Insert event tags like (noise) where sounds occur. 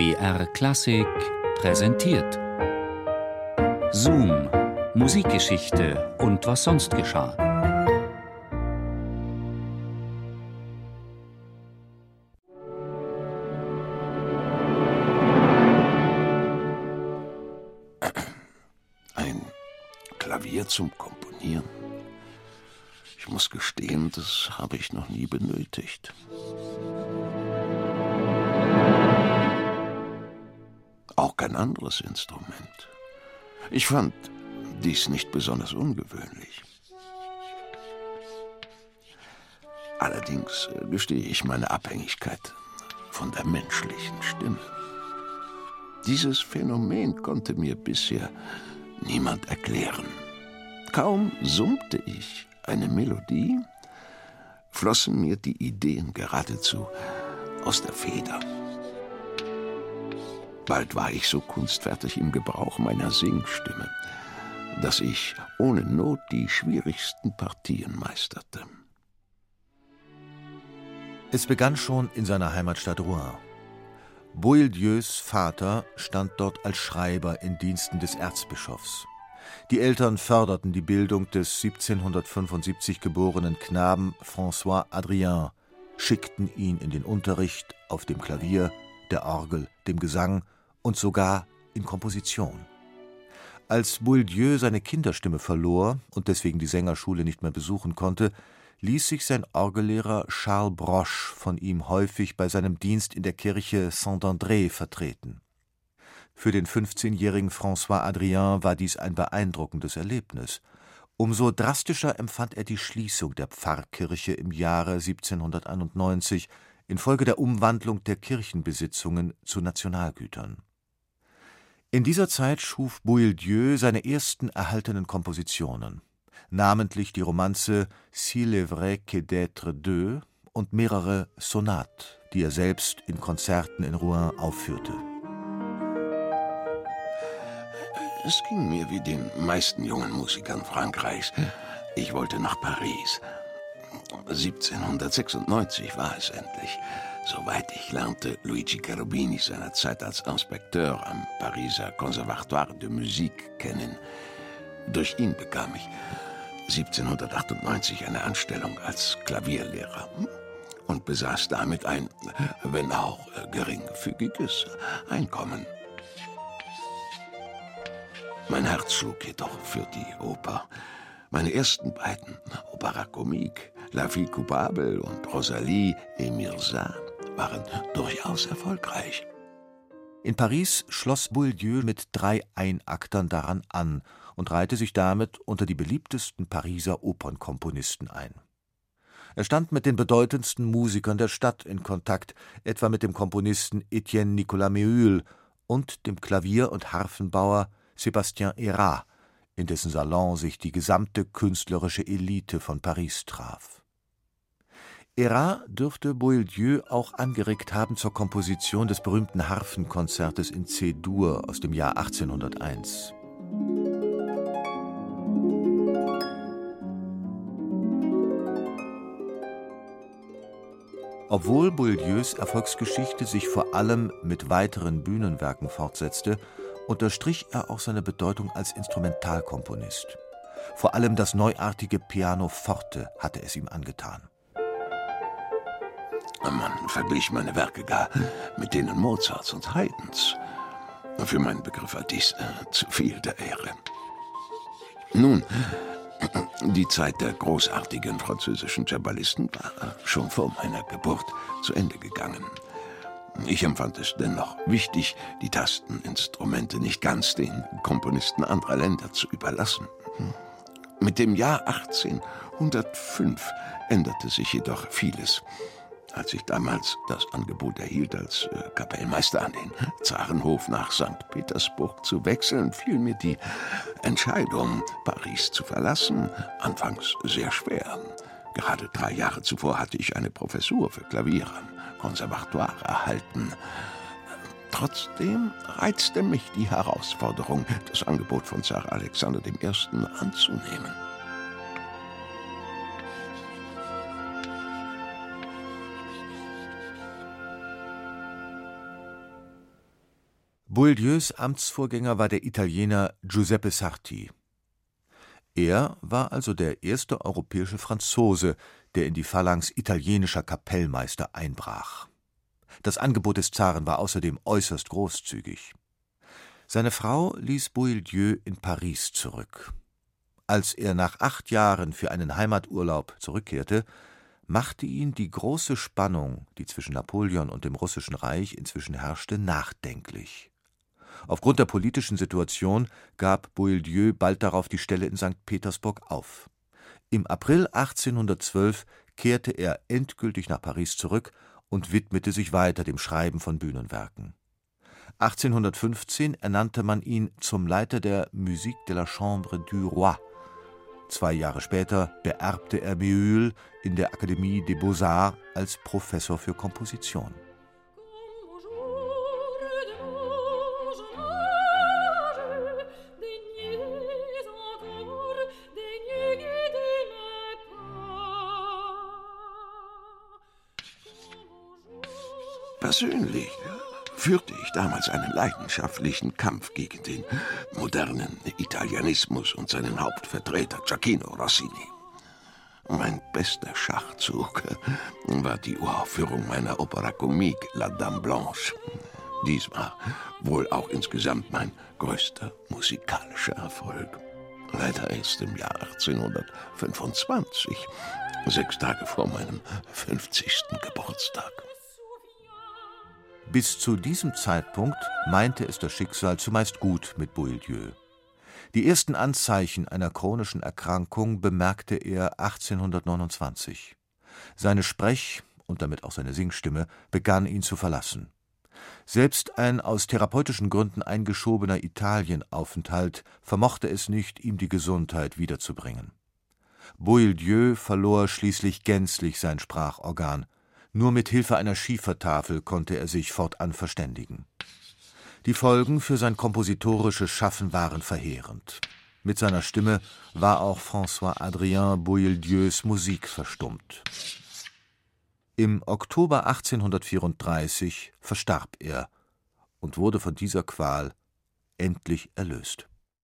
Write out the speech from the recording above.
BR Klassik präsentiert. Zoom, Musikgeschichte und was sonst geschah. Ein Klavier zum Komponieren. Ich muss gestehen, das habe ich noch nie benötigt. Kein anderes Instrument. Ich fand dies nicht besonders ungewöhnlich. Allerdings gestehe ich meine Abhängigkeit von der menschlichen Stimme. Dieses Phänomen konnte mir bisher niemand erklären. Kaum summte ich eine Melodie, flossen mir die Ideen geradezu aus der Feder. Bald war ich so kunstfertig im Gebrauch meiner Singstimme, dass ich ohne Not die schwierigsten Partien meisterte. Es begann schon in seiner Heimatstadt Rouen. Boieldieu's Vater stand dort als Schreiber in Diensten des Erzbischofs. Die Eltern förderten die Bildung des 1775 geborenen Knaben François Adrien, schickten ihn in den Unterricht auf dem Klavier, der Orgel, dem Gesang und sogar in Komposition. Als Boieldieu seine Kinderstimme verlor und deswegen die Sängerschule nicht mehr besuchen konnte, ließ sich sein Orgellehrer Charles Broche von ihm häufig bei seinem Dienst in der Kirche Saint-André vertreten. Für den 15-jährigen François Adrien war dies ein beeindruckendes Erlebnis. Umso drastischer empfand er die Schließung der Pfarrkirche im Jahre 1791 infolge der Umwandlung der Kirchenbesitzungen zu Nationalgütern. In dieser Zeit schuf Boieldieu seine ersten erhaltenen Kompositionen, namentlich die Romanze S'il est vrai que d'être deux und mehrere Sonates, die er selbst in Konzerten in Rouen aufführte. Es ging mir wie den meisten jungen Musikern Frankreichs. Ich wollte nach Paris. 1796 war es endlich. Soweit ich lernte Luigi Cherubini seinerzeit als Inspekteur am Pariser Conservatoire de Musique kennen. Durch ihn bekam ich 1798 eine Anstellung als Klavierlehrer und besaß damit ein, wenn auch geringfügiges, Einkommen. Mein Herz schlug jedoch für die Oper. Meine ersten beiden, Opera Comique, La Fille Coupable und Rosalie et Mirza, waren durchaus erfolgreich. In Paris schloss Boieldieu mit drei Einaktern daran an und reihte sich damit unter die beliebtesten Pariser Opernkomponisten ein. Er stand mit den bedeutendsten Musikern der Stadt in Kontakt, etwa mit dem Komponisten Etienne Nicolas Méhul und dem Klavier- und Harfenbauer Sébastien Hérat, in dessen Salon sich die gesamte künstlerische Elite von Paris traf. Hérat dürfte Boieldieu auch angeregt haben zur Komposition des berühmten Harfenkonzertes in C-Dur aus dem Jahr 1801. Obwohl Boieldieu's Erfolgsgeschichte sich vor allem mit weiteren Bühnenwerken fortsetzte, unterstrich er auch seine Bedeutung als Instrumentalkomponist. Vor allem das neuartige Pianoforte hatte es ihm angetan. Man verglich meine Werke gar mit denen Mozarts und Haydns. Für meinen Begriff war dies äh, zu viel der Ehre. Nun, (clears throat) die Zeit der großartigen französischen Cembalisten war schon vor meiner Geburt zu Ende gegangen. Ich empfand es dennoch wichtig, die Tasteninstrumente nicht ganz den Komponisten anderer Länder zu überlassen. Mit dem Jahr 1805 änderte sich jedoch vieles. Als ich damals das Angebot erhielt, als äh, Kapellmeister an den Zarenhof nach St. Petersburg zu wechseln, fiel mir die Entscheidung, Paris zu verlassen, anfangs sehr schwer. Gerade drei Jahre zuvor hatte ich eine Professur für Klavier Konservatoire erhalten. Trotzdem reizte mich die Herausforderung, das Angebot von Zar Alexander I. anzunehmen. Boieldieu's Amtsvorgänger war der Italiener Giuseppe Sarti. Er war also der erste europäische Franzose, der in die Phalanx italienischer Kapellmeister einbrach. Das Angebot des Zaren war außerdem äußerst großzügig. Seine Frau ließ Boieldieu in Paris zurück. Als er nach acht Jahren für einen Heimaturlaub zurückkehrte, machte ihn die große Spannung, die zwischen Napoleon und dem Russischen Reich inzwischen herrschte, nachdenklich. Aufgrund der politischen Situation gab Boieldieu bald darauf die Stelle in St. Petersburg auf. Im April 1812 kehrte er endgültig nach Paris zurück und widmete sich weiter dem Schreiben von Bühnenwerken. 1815 ernannte man ihn zum Leiter der Musique de la Chambre du Roi. Zwei Jahre später beerbte er Méhul in der Akademie des Beaux-Arts als Professor für Komposition. Persönlich führte ich damals einen leidenschaftlichen Kampf gegen den modernen Italianismus und seinen Hauptvertreter Giacchino Rossini. Mein bester Schachzug war die Uraufführung meiner Opera Comique La Dame Blanche. Dies war wohl auch insgesamt mein größter musikalischer Erfolg. Leider erst im Jahr 1825, sechs Tage vor meinem 50. Geburtstag. Bis zu diesem Zeitpunkt meinte es das Schicksal zumeist gut mit Boieldieu. Die ersten Anzeichen einer chronischen Erkrankung bemerkte er 1829. Seine Sprech und damit auch seine Singstimme begann ihn zu verlassen. Selbst ein aus therapeutischen Gründen eingeschobener Italienaufenthalt vermochte es nicht, ihm die Gesundheit wiederzubringen. Boieldieu verlor schließlich gänzlich sein Sprachorgan nur mit Hilfe einer Schiefertafel konnte er sich fortan verständigen. Die Folgen für sein kompositorisches Schaffen waren verheerend. Mit seiner Stimme war auch François-Adrien Boieldieu's Musik verstummt. Im Oktober 1834 verstarb er und wurde von dieser Qual endlich erlöst